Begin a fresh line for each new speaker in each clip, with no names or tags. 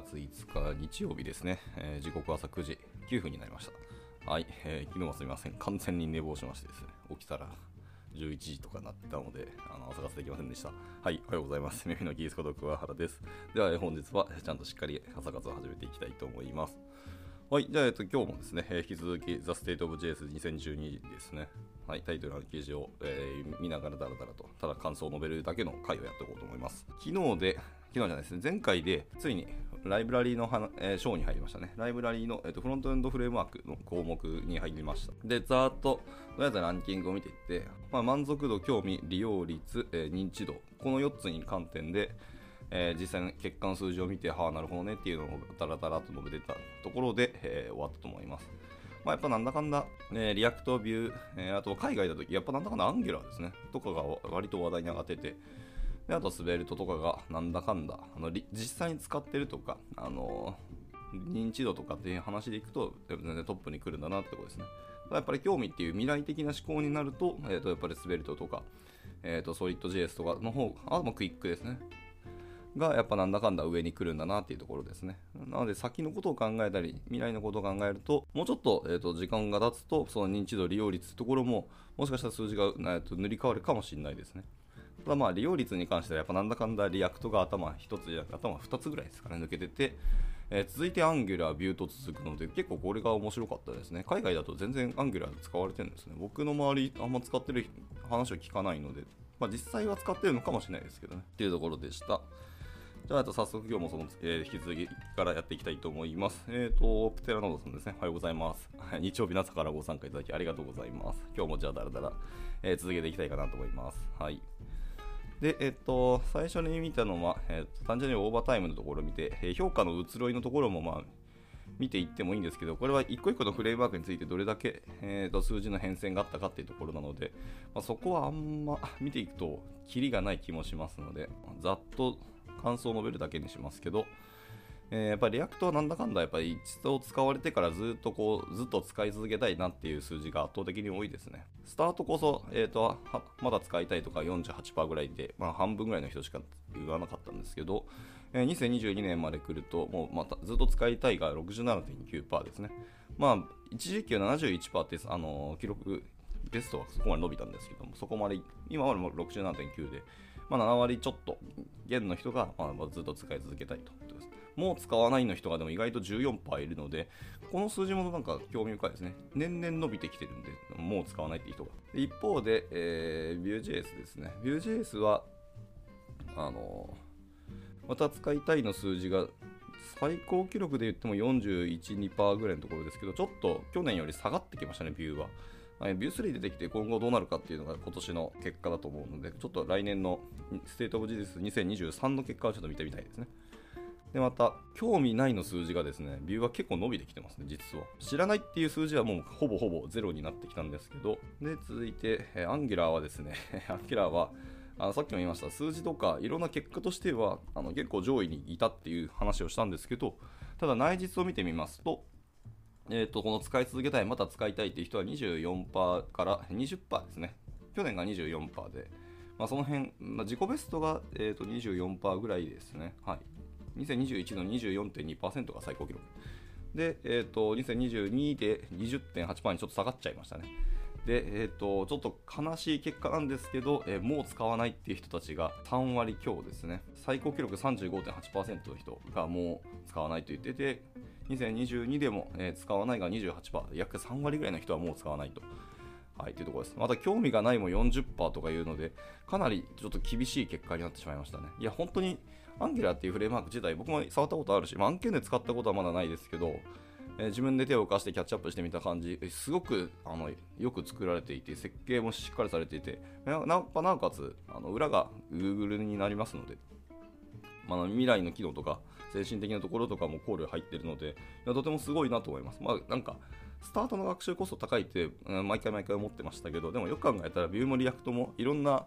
月5日日曜日ですね、えー時刻朝9時9分になりました。はい、えー昨日はすみません。完全に寝坊しましてですね、起きたら11時とかなってたので、あの朝活できませんでした。はい、おはようございます。耳のキースこと桑原です。では、えー本日はちゃんとしっかり朝活を始めていきたいと思います。はい、じゃあ、えっと、今日もですね、えー引き続き The State of JS2012 ですね。はい、タイトルの記事を、えー見ながらだらだらと、ただ感想を述べるだけの回をやっていこうと思います。昨日で、昨日じゃないですね、前回で、ついにライブラリーの話、えー章に入りましたね。ライブラリーの、えっとフロントエンドフレームワークの項目に入りました。で、ざーっと、とりあえずランキングを見ていって、まあ、満足度、興味、利用率、えー認知度、この4つに観点で、えー実際の結果の数字を見て、はあ、なるほどねっていうのをダラダラと述べてたところで、えー終わったと思います。まあ、やっぱなんだかんだ、えーリアクトビュー、えーあと海外だと、やっぱなんだかんだアンギュラーですね、とかが割と話題に上がってて、であとスベルトとかがなんだかんだ、あの実際に使ってるとか、あの認知度とかっていう話でいくと、全然トップに来るんだなってことですね。やっぱり興味っていう未来的な思考になると、えー、とやっぱりスベルトとか、えー、とソリッド JS とかの方、あともクイックですね。がやっぱなんだかんだ上に来るんだなっていうところですね。なので先のことを考えたり、未来のことを考えると、もうちょっと,、えー、と時間が経つと、その認知度、利用率ってところも、もしかしたら数字が、えー、と塗り替わるかもしれないですね。ただまあ利用率に関してはやっぱなんだかんだリアクトが頭1つじゃなくて頭2つぐらいですかね抜けてて、えー続いてアンギュラー、ビューと続くので結構これが面白かったですね海外だと全然アンギュラー使われてるんですね僕の周りあんま使ってる話を聞かないので、まあ、実際は使ってるのかもしれないですけどねっていうところでしたじゃあ、あと早速今日もその、えー引き続きからやっていきたいと思います。えっ、と、プテラノードさんですね。おはようございます。日曜日の朝からご参加いただきありがとうございます。今日もじゃあだらだら、えー続けていきたいかなと思います。はい。で、えっと、最初に見たのは、えっと、単純にオーバータイムのところを見て、え評価の移ろいのところも、まあ、見ていってもいいんですけど、これは一個一個のフレームワークについてどれだけ、えーと数字の変遷があったかっていうところなので、まあ、そこはあんま見ていくと、キリがない気もしますので、ざっと感想を述べるだけにしますけど、えーやっぱりリアクトはなんだかんだやっぱり一度使われてからずっとこうずっと使い続けたいなっていう数字が圧倒的に多いですね。スタートこそ、えーとはまだ使いたいとか48%ぐらいで、まあ、半分ぐらいの人しか言わなかったんですけど、えー2022年まで来るともうまたずっと使いたいが67.9%ですね。まあ一時期は71%って、あの記録ベストはそこまで伸びたんですけども、そこまで、今はもう67.9で、まあ、7割ちょっと、現の人が、まあ、ずっと使い続けたいと。もう使わないの人がでも意外と14%いるので、この数字もなんか興味深いですね。年々伸びてきてるんで、もう使わないっていう人が。一方で、えー、Vue.js ですね。Vue.js は、あのまた使いたいの数字が最高記録で言っても41、2%ぐらいのところですけど、ちょっと去年より下がってきましたね、ビューは。はいビュー3出てきて今後どうなるかっていうのが今年の結果だと思うので、ちょっと来年の State of JS 2023の結果をちょっと見てみたいですね。で、また、興味ないの数字がですね、ビューは結構伸びてきてますね、実は。知らないっていう数字はもうほぼほぼゼロになってきたんですけど、で、続いて、えアンギュラーはですね、アンギュラーは、あさっきも言いました数字とかいろんな結果としてはあの結構上位にいたっていう話をしたんですけどただ内実を見てみますと,、えー、とこの使い続けたいまた使いたいっていう人は24%から20%ですね。去年が24%で、まあ、その辺、まあ、自己ベストが、えー、と24%ぐらいですね。はい。2021の24.2%が最高記録で、えー、と2022で20.8%にちょっと下がっちゃいましたねで、えー、とちょっと悲しい結果なんですけど、えーもう使わないっていう人たちが3割強ですね最高記録35.8%の人がもう使わないと言ってて2022でも、えー使わないが28%約3割ぐらいの人はもう使わないと。はい、というところです。また、興味がないも40%とかいうので、かなりちょっと厳しい結果になってしまいましたね。いや、本当に、アンギラーっていうフレームワーク自体、僕も触ったことあるし、まあ、案件で使ったことはまだないですけど、えー自分で手を動かしてキャッチアップしてみた感じ、すごくあのよく作られていて、設計もしっかりされていて、ななおかつあの裏が Google になりますので、まあ、未来の機能とか精神的なところとかも考慮入ってるのでいやとてもすごいなと思います。まあ、なんかスタートの学習コスト高いって、うん毎回毎回思ってましたけどでもよく考えたらビューもリアクトもいろんな、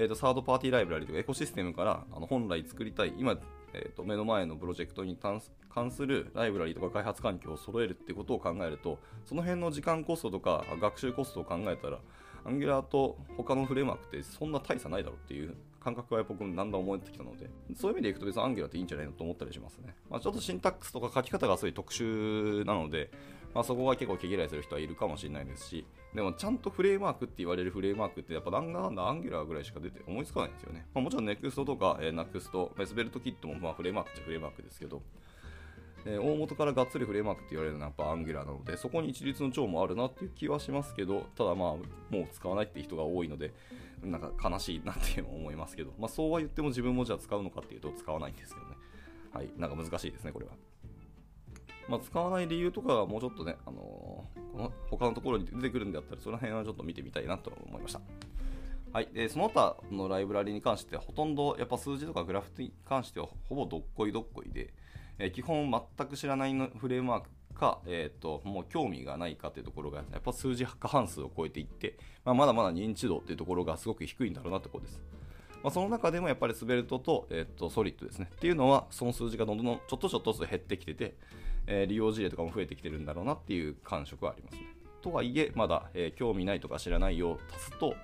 えー、とサードパーティーライブラリとかエコシステムからあの本来作りたい今、えー、と目の前のプロジェクトに関するライブラリとか開発環境を揃えるってことを考えるとその辺の時間コストとか学習コストを考えたら Angular と他のフレームワークってそんな大差ないだろうっていう感覚は僕もだんだん思ってきたので、そういう意味でいくと別に Angular っていいんじゃないのと思ったりしますね。まあ、ちょっとシンタックスとか書き方がすごい特殊なので、まあ、そこが結構毛嫌いする人はいるかもしれないですし、でもちゃんとフレームワークって言われるフレームワークってやっぱなんだかんだ Angular ぐらいしか出て思いつかないんですよね。まあ、もちろん Next とか、えー、Next、ベスベルトキットもまあフレームワークっちゃフレームワークですけど、えー、大元からがっつりフレームワークって言われるのはやっぱアンギュラーなので、そこに一律の長もあるなっていう気はしますけど、ただまあ、もう使わないって人が多いので、なんか悲しいなっていうの思いますけど、まあそうは言っても自分もじゃあ使うのかっていうと使わないんですけどね。はい、なんか難しいですね、これは。まあ、使わない理由とかはもうちょっとね、あのー、この他のところに出てくるんであったら、その辺はちょっと見てみたいなと思いました。はい、でその他のライブラリに関してはほとんどやっぱ数字とかグラフに関してはほぼどっこいどっこいで、えー、基本全く知らないのフレームワークか、えーと、もう興味がないかというところがやっぱ数字過半数を超えていって、まあ、まだまだ認知度というところがすごく低いんだろうなところです。まあ、その中でもやっぱりスベルトと,、えーと、ソリッドですねっていうのはその数字がどんどんちょっとちょっとずつ減ってきてて、え、利用事例とかも増えてきてるんだろうなっていう感触はありますね。とはいえまだ、え、興味ないとか知らないを足すと、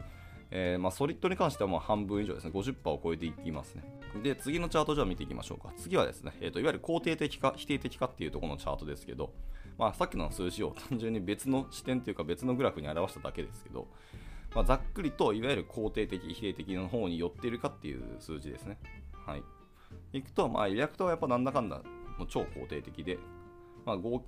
えー、まあ、ソリッドに関してはもう半分以上ですね50%を超えていきますね。で、次のチャートじゃあ見ていきましょうか。次はですね、えーと、いわゆる肯定的か否定的かっていうところのチャートですけど、まあ、さっきの数字を単純に別の視点というか別のグラフに表しただけですけど、まあ、ざっくりといわゆる肯定的、否定的の方に寄っているかっていう数字ですね。はい。いくと、まあ、リアクトはやっぱなんだかんだもう超肯定的で、まあ、合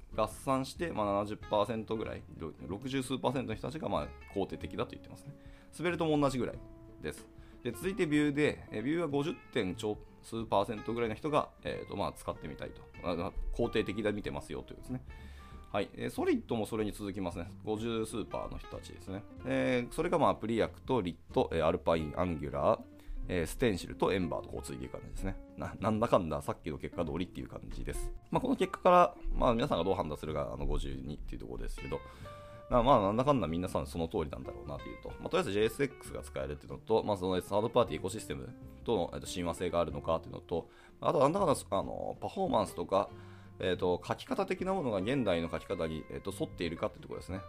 算して、まあ70%ぐらい、60数パーセントの人たちがまあ肯定的だと言ってますね。滑るとも同じぐらいです。で続いてビューで、えビューは50点超数パーセントぐらいの人が、えーとまあ、使ってみたいと。まあ肯定的で見てますよというですね。はい、えソリッドもそれに続きますね。50スーパーの人たちですね。えー、それがまあプリアクとリット、えアルパイン、アンギュラー、えー、ステンシルとエンバーとこうついていく感じですねな。なんだかんださっきの結果通りっていう感じです。まあ、この結果から、まあ、皆さんがどう判断するかあの52っていうところですけど、まあ、なんだかんだ皆さんその通りなんだろうなというと、まあ、とりあえず JSX が使えるっていうのと、まあ、そのサードパーティーエコシステムとの、親和性があるのかっていうのと、あとなんだかんだあのパフォーマンスとか、えっと、書き方的なものが現代の書き方に、えっと、沿っているかっていうところですね。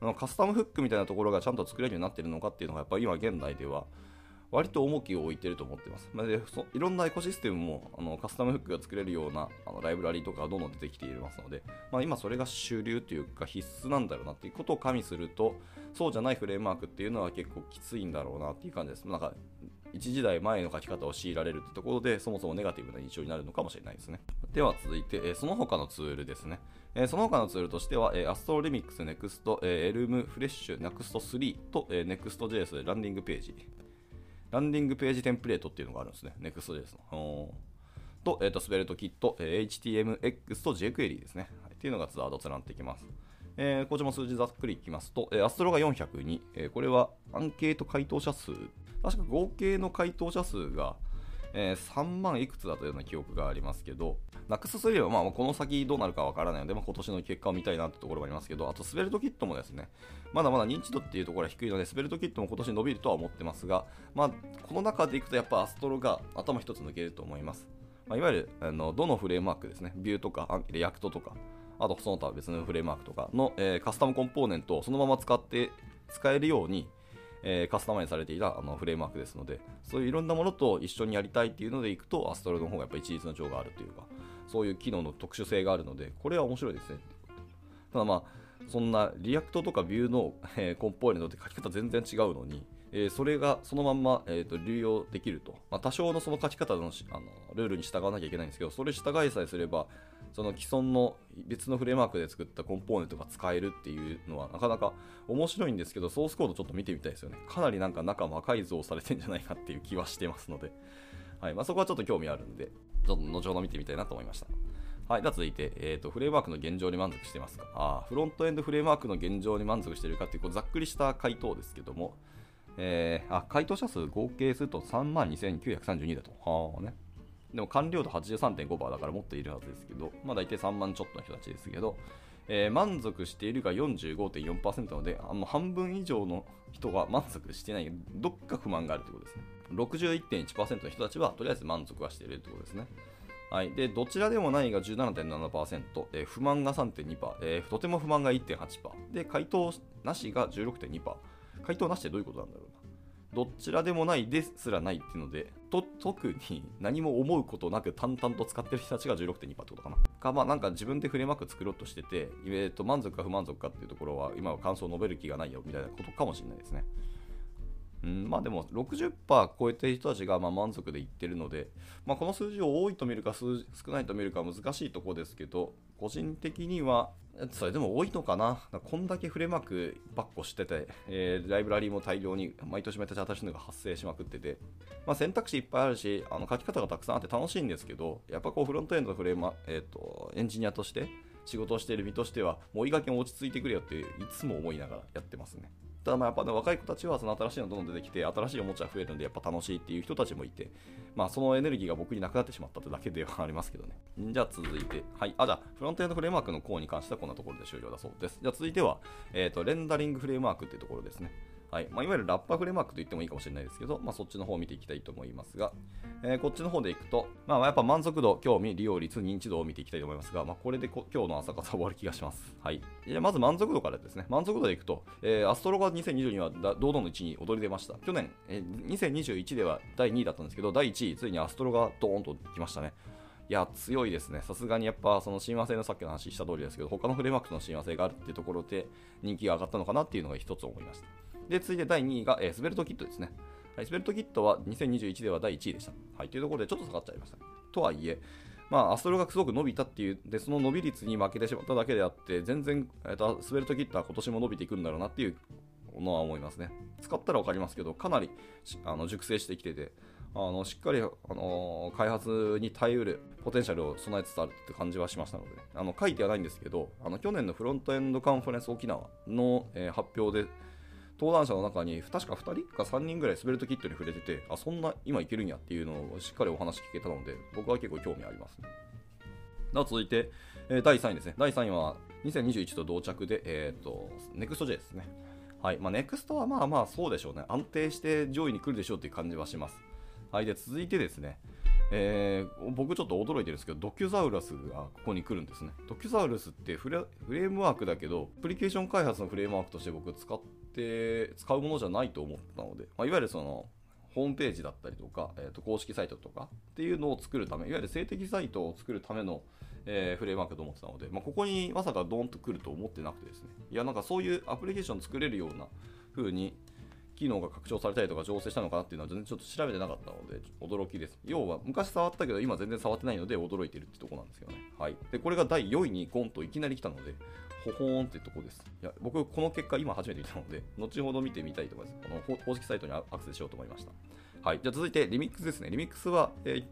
あのカスタムフックみたいなところがちゃんと作れるようになっているのかっていうのがやっぱり今現代では割と重きを置いてると思ってます。まあ、でそいろんなエコシステムもあのカスタムフックが作れるようなあのライブラリとかがどんどん出てきていますので、まあ、今それが主流というか必須なんだろうなっていうことを加味すると、そうじゃないフレームワークっていうのは結構きついんだろうなっていう感じです。なんか一時代前の書き方を強いられるってところで、そもそもネガティブな印象になるのかもしれないですね。では続いて、えその他のツールですね。えその他のツールとしては、えアストロリミックス、ネクスト、えエルムフレッシュ、ネクスト3と、えネクスト JS ランディングページ。ランディングページテンプレートっていうのがあるんですね。Next.js の。と、えっ、ー、と、スベルトキット、え HTMX と jQuery ですね。はい、っていうのがツアーとつながっていきます。えー、こちらも数字ざっくりいきますと、えー、アストロが402、えー、これはアンケート回答者数、確か合計の回答者数が、えー、3万いくつだったような記憶がありますけど、ナックス3はまあこの先どうなるかわからないので、まあ、今年の結果を見たいなってところがありますけど、あとスベルトキットもですね、まだまだ認知度っていうところは低いので、スベルトキットも今年伸びるとは思ってますが、まあ、この中でいくとやっぱ Astro が頭一つ抜けると思います。まあ、いわゆるあのどのフレームワークですね、 Vue とか React とか、あとその他別のフレームワークとかの、えー、カスタムコンポーネントをそのまま使って使えるように、えー、カスタマイズされていたあのフレームワークですので、そういういろんなものと一緒にやりたいっていうのでいくと、 Astro の方がやっぱり一日の長があるというか、そういう機能の特殊性があるので、これは面白いですね。ただまあ、そんな React とか Vue の、えー、コンポーネントって書き方全然違うのに、えー、それがそのまんま、えーと、流用できると、まあ、多少のその書き方のあのルールに従わなきゃいけないんですけど、それ従いさえすれば、その既存の別のフレームワークで作ったコンポーネントが使えるっていうのはなかなか面白いんですけど、ソースコードちょっと見てみたいですよね。かなりなんか中魔改造されてんじゃないかっていう気はしてますので、はいまあ、そこはちょっと興味あるんで、ちょっと後ほど見てみたいなと思いました。はい、では続いて、えーと、フレームワークの現状に満足していますか？あフロントエンドフレームワークの現状に満足しているかっていうこうざっくりした回答ですけども、えー、あ回答者数合計すると3万2932だと。はあね。でも完了度83.5%だからもっといるはずですけど、まあ大体3万ちょっとの人たちですけど、えー、満足しているが45.4%なので、あの半分以上の人が満足してない、どっか不満があるということですね。61.1%の人たちはとりあえず満足はしているということですね。はい、でどちらでもないが17.7%、えー、不満が3.2%、えー、とても不満が1.8%で回答なしが16.2%回答なしってどういうことなんだろう？どちらでもないですらないっていうので、と特に何も思うことなく淡々と使ってる人たちが16.2%ってことかな。か、まあなんか自分でフレームワーク作ろうとしてて、えー、と満足か不満足かっていうところは、今は感想を述べる気がないよみたいなことかもしれないですね。うん、まあでも60%超えてる人たちがま満足でいってるので、まあ、この数字を多いと見るか少ないと見るか難しいところですけど、個人的にはそれでも多いのかなこんだけフレームワークばっこしてて、えー、ライブラリーも大量に毎年毎年新しいのが発生しまくってて、まあ、選択肢いっぱいあるしあの書き方がたくさんあって楽しいんですけどやっぱこうフロントエンドのフレーム、えーと、エンジニアとして仕事をしている身としてはもういい加減落ち着いてくれよっていつも思いながらやってますね。ただまあやっぱね、若い子たちはその新しいのどんどん出てきて、新しいおもちゃ増えるんで、やっぱ楽しいっていう人たちもいて、まあそのエネルギーが僕になくなってしまったってだけではありますけどね。じゃあ続いて、はい。あ、じゃあフロントエンドフレームワークの項に関してはこんなところで終了だそうです。じゃあ続いては、えっ、ー、と、レンダリングフレームワークっていうところですね。はいまあ、いわゆるラッパフレームワークと言ってもいいかもしれないですけど、まあ、そっちの方を見ていきたいと思いますが、えー、こっちの方でいくと、まあ、やっぱ満足度、興味、利用率、認知度を見ていきたいと思いますが、まあ、これで今日の朝方終わる気がします。はい、じゃまず満足度からですね、満足度でいくと、えー、アストロが2022は堂々の1位に躍り出ました。去年、えー、2021では第2位だったんですけど、第1位、ついにアストロがドーンと来ましたね。いや、強いですね。さすがにやっぱ、その親和性のさっきの話した通りですけど、他のフレームワークとの親和性があるっていうところで人気が上がったのかなっていうのが一つ思いました。で、続いて第2位が、えー、スベルトキットですね。はい、スベルトキットは2021では第1位でした。はい、というところでちょっと下がっちゃいました。とはいえ、まあ、アストロがすごく伸びたっていう、で、その伸び率に負けてしまっただけであって、全然、えーと、スベルトキットは今年も伸びていくんだろうなっていうのは思いますね。使ったら分かりますけど、かなりあの熟成してきてて、あのしっかり、あの開発に耐えうるポテンシャルを備えつつあるって感じはしましたので、あの書いてはないんですけど、あの去年のフロントエンドカンファレンス沖縄の、えー、発表で、登壇者の中に確か2人か3人ぐらいスベルトキットに触れてて、あ、そんな今いけるんやっていうのをしっかりお話聞けたので、僕は結構興味ありますね。では続いて、え、第3位ですね。第3位は2021と同着で、えっ、ー、と、NEXTJ ですね。はい。まあ、NEXT はまあまあそうでしょうね。安定して上位に来るでしょうっていう感じはします。はい。で、続いてですね、えー、僕ちょっと驚いてるんですけど、ドキュザウラスがここに来るんですね。ドキュザウラスってフレームワークだけど、アプリケーション開発のフレームワークとして僕使って使うものじゃないと思ったので、まあ、いわゆるそのホームページだったりとか、えー、と公式サイトとかっていうのを作るため、いわゆる性的サイトを作るための、えー、フレームワークと思ってたので、まあ、ここにまさかドーンと来ると思ってなくてですね、いや、なんかそういうアプリケーション作れるような風に機能が拡張されたりとか調整したのかなっていうのは全然ちょっと調べてなかったので、驚きです。要は、昔触ったけど、今全然触ってないので驚いてるってとこなんですけどね。はい。で、これが第4位にゴンといきなり来たので、ほほーんってとこです。いや、僕、この結果、今初めて見たので、後ほど見てみたいと思います。この公式サイトにアクセスしようと思いました。はい。じゃあ続いて、リミックスですね。リミックスは、えー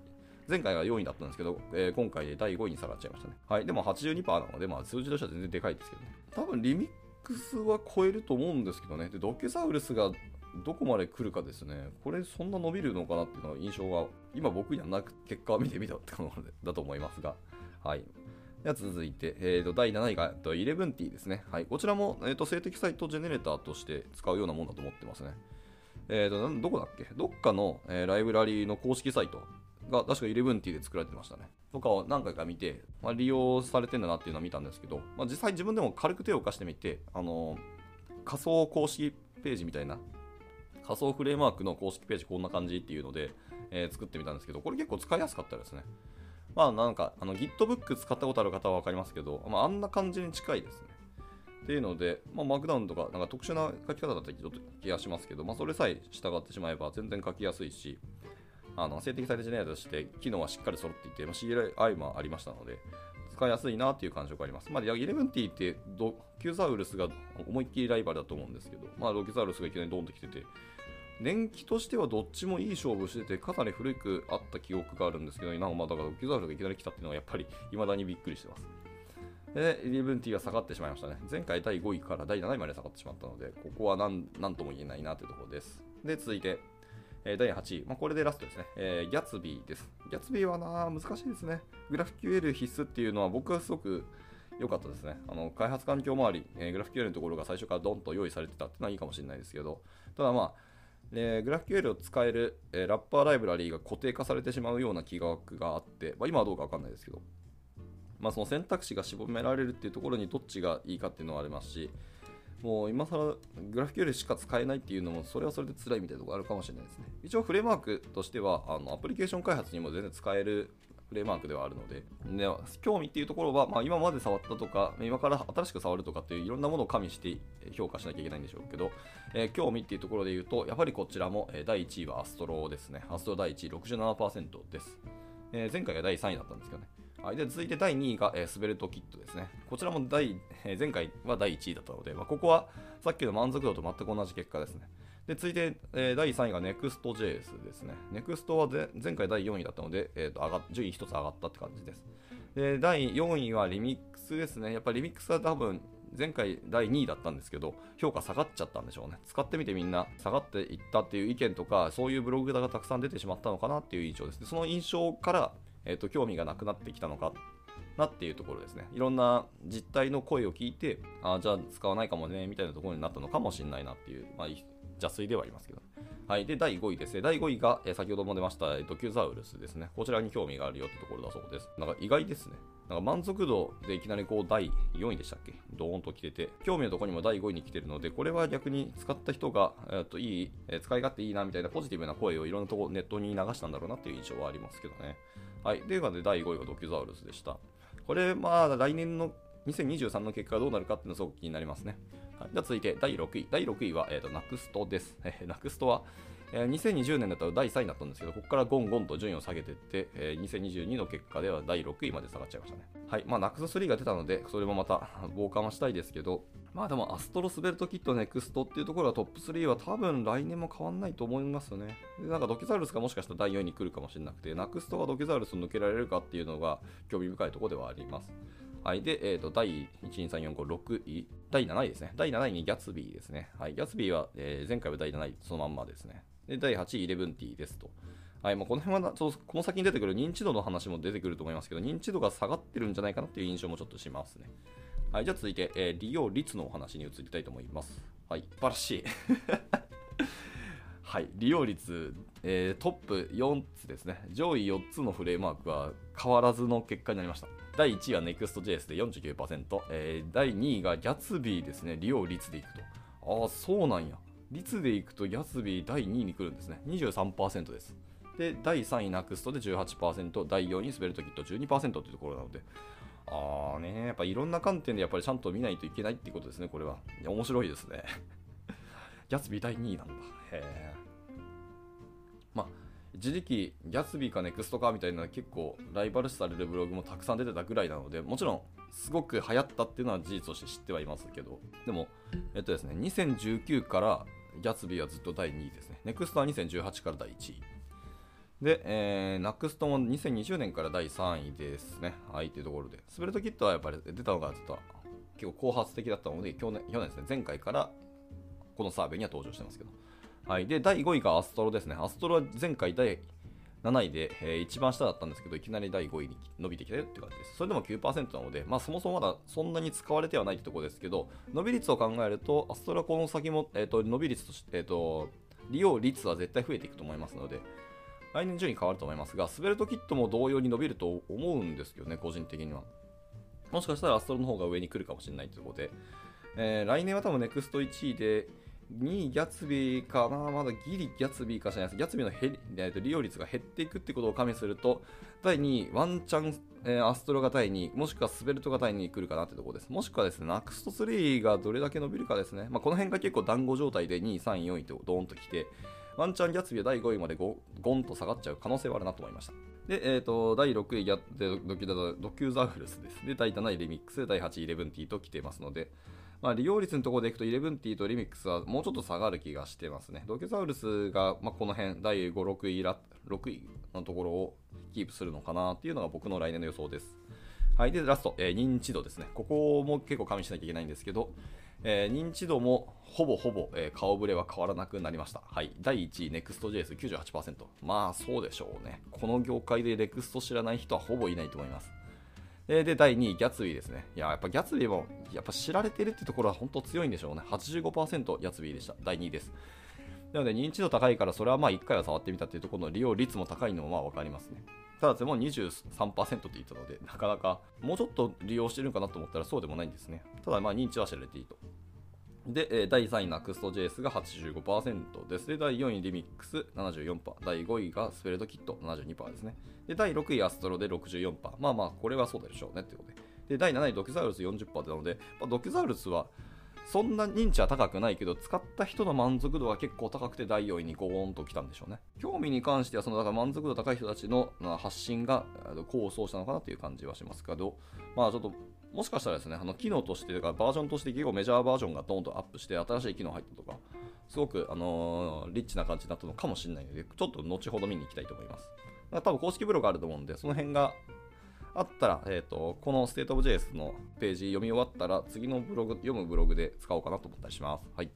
前回は4位だったんですけど、えー、今回で第5位に下がっちゃいましたね。はい。でも82%なので、まあ数字としては全然でかいですけどね。多分リミックスは超えると思うんですけどね。で、ドキュサウルスがどこまで来るかですね。これそんな伸びるのかなっていうのは印象が、今僕にはなく結果を見てみたってことだと思いますが。はい。では続いて、えー、と第7位がえー、と 11t ですね。はい、こちらも、えー、と静的サイトジェネレーターとして使うようなもんだと思ってますね。えー、とどこだっけ？どっかの、えー、ライブラリの公式サイトが確か 11t で作られてましたね。とかを何回か見て、まあ、利用されてんだなっていうのは見たんですけど、まあ、実際自分でも軽く手を貸してみて、あのー、仮想公式ページみたいな仮想フレームワークの公式ページこんな感じっていうので、えー、作ってみたんですけど、これ結構使いやすかったですね。まあなんか、あの Gitbook 使ったことある方は分かりますけど、まあ、あんな感じに近いですね。っていうので、まあ、マークダウンとか、なんか特殊な書き方だったりちょっと気がしますけど、まあ、それさえ従ってしまえば全然書きやすいし、あの静的サイトジェネとして機能はしっかり揃っていて、まあ、CLI もありましたので、使いやすいなっていう感触があります。まあ、11T ってドキュザウルスが思いっきりライバルだと思うんですけど、まあ、ドキュザウルスがいきなりドンと来てて、年季としてはどっちもいい勝負してて、かなり古くあった記憶があるんですけど、今まだからドキュザルがいきなり来たっていうのはやっぱり未だにびっくりしてます。で、リブンティは下がってしまいましたね。前回第5位から第7位まで下がってしまったので、ここは何何とも言えないなというところです。で、続いて、えー、第8位、まあ、これでラストですね、えー、ギャツビーです。ギャツビーはな、難しいですね。グラフ QL 必須っていうのは僕はすごく良かったですね。あの開発環境周り、えー、グラフ QL のところが最初からドンと用意されてたっていうのはいいかもしれないですけど、ただまあ、で、グラフ QL を使える、えー、ラッパーライブラリーが固定化されてしまうような気ががあって、まあ、今はどうかわかんないですけど、まあ、その選択肢が絞められるっていうところにどっちがいいかっていうのはありますし、もう今更グラフ QL しか使えないっていうのも、それはそれで辛いみたいなところあるかもしれないですね。一応フレームワークとしては、あのアプリケーション開発にも全然使えるフレームワークではあるので、で興味っていうところは、まあ、今まで触ったとか、今から新しく触るとかっていういろんなものを加味して評価しなきゃいけないんでしょうけど、えー、興味っていうところで言うと、やはりこちらも、第1位はアストロですね。アストロ第1位67%です。えー、前回が第3位だったんですけどね。はい、で続いて第2位が、えー、スベルトキットですね。こちらも第、えー、前回は第1位だったので、まあ、ここはさっきの満足度と全く同じ結果ですね。で続いて、えー、第3位が NEXTJS ですね。NEXT は前回第4位だったので、えーと、上が順位1つ上がったって感じです。で第4位はリミックスですね。やっぱりリミックスは多分前回第2位だったんですけど、評価下がっちゃったんでしょうね。使ってみてみんな下がっていったっていう意見とか、そういうブログがたくさん出てしまったのかなっていう印象です。でその印象から、えーと、興味がなくなってきたのかなっていうところですね。いろんな実態の声を聞いて、あじゃあ使わないかもね、みたいなところになったのかもしれないなっていう、まあ、邪推ではありますけど。はい。で、第5位ですね。第5位が、えー、先ほども出ました、ドキュザウルスですね。こちらに興味があるよってところだそうです。なんか意外ですね。なんか満足度でいきなりこう第4位でしたっけ？ドーンと来てて、興味のところにも第5位に来てるので、これは逆に使った人が、えー、といい、えー、使い勝手いいなみたいなポジティブな声をいろんなところネットに流したんだろうなっていう印象はありますけどね。はい。で、で第5位がドキュザウルスでした。これ、まあ、来年の2023の結果がどうなるかっていうのすごく気になりますね。はい、では続いて第6位。第6位は、えーと、と NUXT です。えー、NUXT は、えー、2020年だったら第3位だったんですけど、ここからゴンゴンと順位を下げていって、えー、2022の結果では第6位まで下がっちゃいましたね。はい。まあ、NUXT3 が出たので、それもまた 傍観はしたいですけど、まあでも、 Astro SvelteKit Next っていうところはトップ3は多分来年も変わんないと思いますよね。でなんか Docusaurus がもしかしたら第4位に来るかもしれなくて、 Nuxt が Docusaurus を抜けられるかっていうのが興味深いところではあります。はい。で、えっ、ー、と、第1、2、3、4、5、6位。第7位ですね。第7位に Gatsby ですね。はい。 Gatsby は、えー、前回は第7位、そのまんまですね。で、第8位、 Eleventy ですと。はい、まあ、この辺はちょこの先に出てくる認知度の話も出てくると思いますけど、認知度が下がってるんじゃないかなっていう印象もちょっとしますね。はい、じゃあ続いて、えー、利用率のお話に移りたいと思います。はい、素晴らしい。はい、利用率、えー、トップ4つですね。上位4つのフレームワークは変わらずの結果になりました。第1位は NEXTJS で49%、えー、第2位がギャツビーですね。利用率でいくと。ああ、そうなんや。率でいくとギャツビー第2位に来るんですね。23%です。で、第3位ナクストで18%、第4位スベルトキット12%というところなので、あーね、やっぱいろんな観点でやっぱりちゃんと見ないといけないっていうことですね、これは。いや、面白いですね。ギャツビー第2位なんだ。へえ。まあ、一時期、ギャツビーかネクストかみたいな結構ライバル視されるブログもたくさん出てたぐらいなので、もちろんすごく流行ったっていうのは事実として知ってはいますけど、でも、えっとですね、2019からギャツビーはずっと第2位ですね。ネクストは2018から第1位。で、えー、ナクストも2020年から第3位ですね。はい、というところで。スプレッドキットはやっぱり出たのがちょっと結構後発的だったので、去年去年ですね、前回からこのサーベイには登場してますけど。はい。で、第5位がアストロですね。アストロは前回第7位で、えー、一番下だったんですけど、いきなり第5位に伸びてきたよって感じです。それでも9%なので、まあそもそもまだそんなに使われてはないってところですけど、伸び率を考えると、アストラこの先も、えーと、伸び率として、えーと、利用率は絶対増えていくと思いますので、来年順位変わると思いますが、スベルトキットも同様に伸びると思うんですけどね、個人的には。もしかしたらアストロの方が上に来るかもしれないということで、えー、来年は多分ネクスト1位で、2位ギャツビーかな、まだギリギャツビーかしらないです。ギャツビーの減利用率が減っていくってことを加味すると、第2位、ワンチャン、えー、アストロが第2位、もしくはスベルトが第2位来るかなってところです。もしくはですね、ナクスト3がどれだけ伸びるかですね。まあ、この辺が結構団子状態で2位、3位、4位とドーンと来て、ワンチャンギャツビーは第5位までゴゴンと下がっちゃう可能性はあるなと思いました。で、えーと、第6位ギャドキューザウルスです。で、第7位リミックス、第8位イレブンティーと来てますので、まあ、利用率のところでいくと、イレブンティーとリミックスはもうちょっと下がる気がしてますね。ドキュサウルスが、まあ、この辺、第5、6位ら、6位のところをキープするのかなっていうのが僕の来年の予想です。はい。で、ラスト、えー、認知度ですね。ここも結構加味しなきゃいけないんですけど、えー、認知度もほぼほぼ、えー、顔ぶれは変わらなくなりました。はい。第1位、NEXTJS98%。まあ、そうでしょうね。この業界で NEXT 知らない人はほぼいないと思います。えで、第2位、ギャツビーですね。いや、やっぱギャツビーも、やっぱ知られてるってところは本当強いんでしょうね。85%ギャツビーでした。第2位です。なので、認知度高いから、それはまあ1回は触ってみたっていうところの利用率も高いのもまあ分かりますね。ただでも23%って言ったので、なかなかもうちょっと利用してるのかなと思ったらそうでもないんですね。ただまあ認知は知られていいと。で、え第3位 NEXTJS が85%です。で、第4位リミックス74%、第5位がスペルトキット72%ですね。で、第6位アストロで64%。まあまあ、これはそうでしょうねってことで。で、第7位ドキュザウルス40%なので、まあ、ドキュザウルスはそんな認知は高くないけど、使った人の満足度は結構高くて第4位にゴーンと来たんでしょうね。興味に関しては、そのだから満足度高い人たちの発信があの功を奏したのかなという感じはしますけど、まあちょっと、もしかしたらですね、あの機能として、かバージョンとして結構メジャーバージョンがドーンとアップして、新しい機能入ったとか、すごく、あのーリッチな感じになったのかもしれないので、ちょっと後ほど見に行きたいと思います。多分公式ブログあると思うんで、その辺があったら、えー、とこの State of JS のページ読み終わったら、次のブログ読むブログで使おうかなと思ったりします。はい。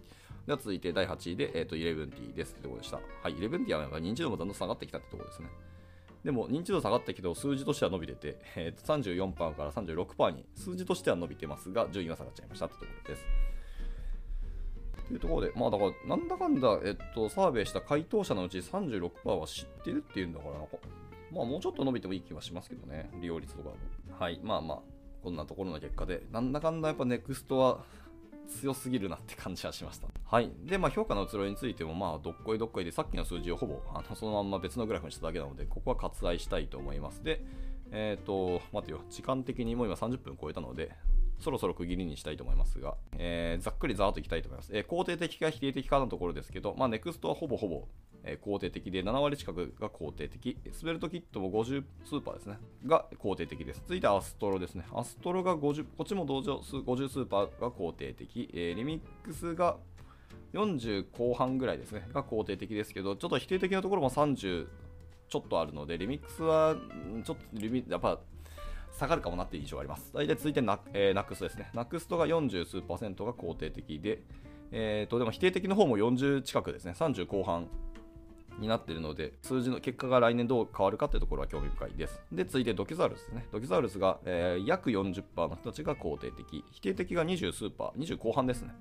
では続いて第8位で、えー、と 11T ですってところでした。はい、11T はやっぱ認知度もだんだん下がってきたってところですね。でも認知度下がったけど数字としては伸びてて、えー、と34%から36%に数字としては伸びてますが順位が下がっちゃいましたってところです。というところで、まあだから、なんだかんだ、えっと、サーベイした回答者のうち36%は知ってるっていうんだから、なんかまあもうちょっと伸びてもいい気はしますけどね、利用率とかも。はい、まあまあ、こんなところの結果で、なんだかんだやっぱ NEXT は強すぎるなって感じはしました。はい。で、まあ評価の移ろいについても、まあどっこいどっこいで、さっきの数字をほぼあのそのまんま別のグラフにしただけなので、ここは割愛したいと思います。で、えっ、と、待てよ、時間的にもう今30分超えたので、そろそろ区切りにしたいと思いますが、えーざっくりざーっといきたいと思います。えー肯定的か否定的かのところですけど、まあ、NEXT はほぼほぼ、えー肯定的で、7割近くが肯定的、スベルトキットも50スーパーですね、が肯定的です。続いてアストロですね。アストロが50、こっちも同時数50スーパーが肯定的、えーリミックスが40後半ぐらいですね、が肯定的ですけど、ちょっと否定的なところも30ちょっとあるので、リミックスは、ちょっとリミやっぱ下がるかもなっていう印象があります。大体続いてナ,、えー、ナックスですね。ナックストが40数パーセントが肯定的で、えー、とでも否定的の方も40近くですね、30後半になっているので、数字の結果が来年どう変わるかというところは興味深いです。で、続いてドキュザウルスですね。ドキュザウルスが、えー約40%の人たちが肯定的、否定的が20数パー、20後半ですね。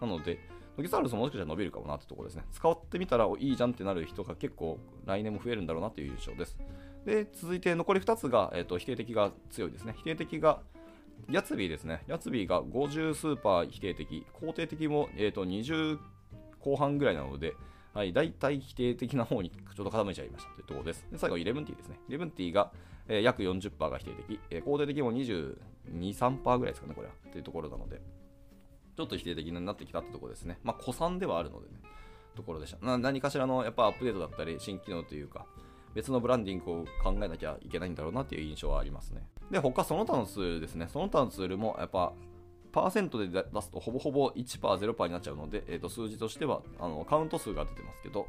なので、ドキュザウルスももしかしたら伸びるかもなってところですね。使ってみたらいいじゃんってなる人が結構来年も増えるんだろうなという印象です。で、続いて残り2つが、えー、と否定的が強いですね。否定的が、ヤツビーですね。ヤツビーが50スーパー否定的、肯定的も、えー、と20後半ぐらいなので、はい、大体否定的な方にちょっと傾いちゃいましたというところです。で最後、11T ですね。11T が、えー約40%が否定的、えー肯定的も22、3%ぐらいですかね、これは。というところなので、ちょっと否定的になってきたってところですね。まあ、古参ではあるのでね、ところでした。な何かしらのやっぱアップデートだったり、新機能というか、別のブランディングを考えなきゃいけないんだろうなっていう印象はありますね。で、他その他のツールですね。その他のツールもやっぱ、パーセントで出すとほぼほぼ1%、0%になっちゃうので、えー、と数字としてはあのカウント数が出てますけど、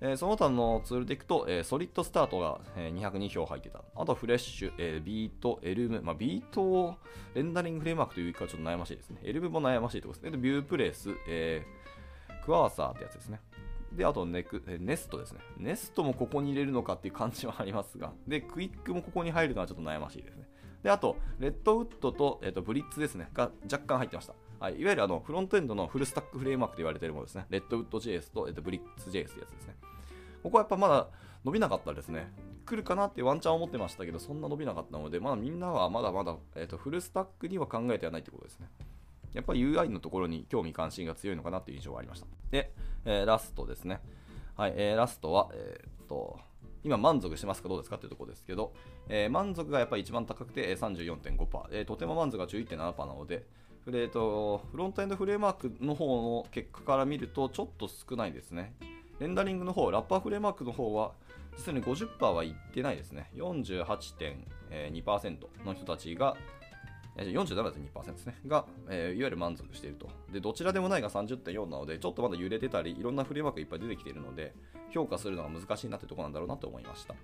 えーその他のツールでいくと、えー SolidStart が、えー202票入ってた。あと Fresh、えー Vite、Elm、まあ、 Vite をレンダリングフレームワークというかちょっと悩ましいですね。 Elm も悩ましいところですね。で、 VuePress、えーQuasar ってやつですね。で、あとネク、 Nest ですね。 Nest もここに入れるのかっていう感じはありますが、で、クイックもここに入るのはちょっと悩ましいですね。で、あと、レッドウッドと,、えーと Blitz ですね、が若干入ってました。はい、いわゆるあのフロントエンドのフルスタックフレームワークと言われているものですね。レッドウッド JS と,、えーとブリッツ JS ってやつですね。ここはやっぱまだ伸びなかったですね。来るかなってワンチャン思ってましたけど、そんな伸びなかったので、まだみんなはまだまだ、えーとフルスタックには考えてはないってことですね。やっぱり UI のところに興味関心が強いのかなという印象がありました。で、えーラストですね。はい、えーラストは、えーっと、今満足してますかどうですかっていうところですけど、えー満足がやっぱり一番高くて34.5%、えーとても満足が11.7%なので、フレートフロントエンドフレームワークの方の結果から見るとちょっと少ないですね。レンダリングの方、ラッパーフレームワークの方は、実に50%はいってないですね。48.2%の人たちが、47.2%ですね。が、えーいわゆる満足していると。で、どちらでもないが30.4なので、ちょっとまだ揺れてたり、いろんなフレームワークいっぱい出てきているので、評価するのが難しいなというとこなんだろうなと思いました。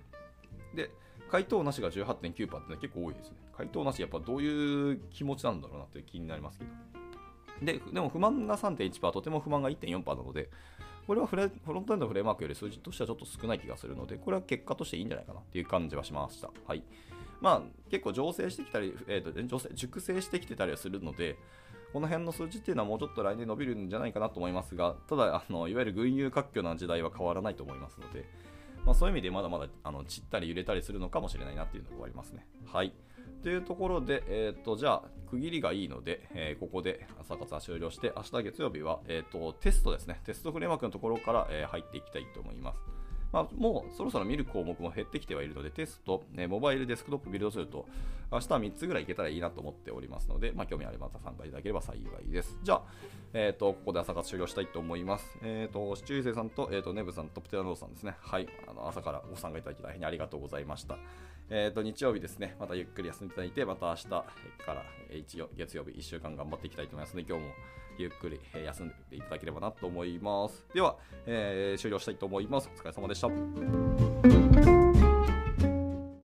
で、回答なしが18.9%ってのは結構多いですね。回答なし、やっぱどういう気持ちなんだろうなって気になりますけど。で、でも不満が3.1%、とても不満が1.4%なので、これはフレフロントエンドフレームワークより数字としてはちょっと少ない気がするので、これは結果としていいんじゃないかなっていう感じはしました。はい。まあ、結構醸成してきたり、えーと醸成熟成してきてたりはするので、この辺の数字っていうのはもうちょっと来年伸びるんじゃないかなと思いますが、ただ、あのいわゆる群雄割拠な時代は変わらないと思いますので、まあ、そういう意味でまだまだあの散ったり揺れたりするのかもしれないなっていうのがありますね。はい。というところで、えーと、じゃあ、区切りがいいので、えー、ここで朝活は終了して、明日月曜日は、えーと、テストですね、テストフレームワークのところから、えー、入っていきたいと思います。まあ、もうそろそろ見る項目も減ってきてはいるので、テスト、ね、モバイルデスクトップビルドすると、明日は3つぐらいいけたらいいなと思っておりますので、まあ、興味あればまた参加いただければ幸いです。じゃあ、えっ、ー、と、ここで朝活終了したいと思います。えっ、ー、と、シチューセさんと、えっ、ー、と、ネブさん、トップテラノーさんですね。はい。あの朝からご参加いただき大変にありがとうございました。えっ、と、日曜日ですね、またゆっくり休んでいただいて、また明日から月曜日1週間頑張っていきたいと思いますので、今日もゆっくり休んでいただければなと思います。では、えー、終了したいと思います。お疲れ様でした。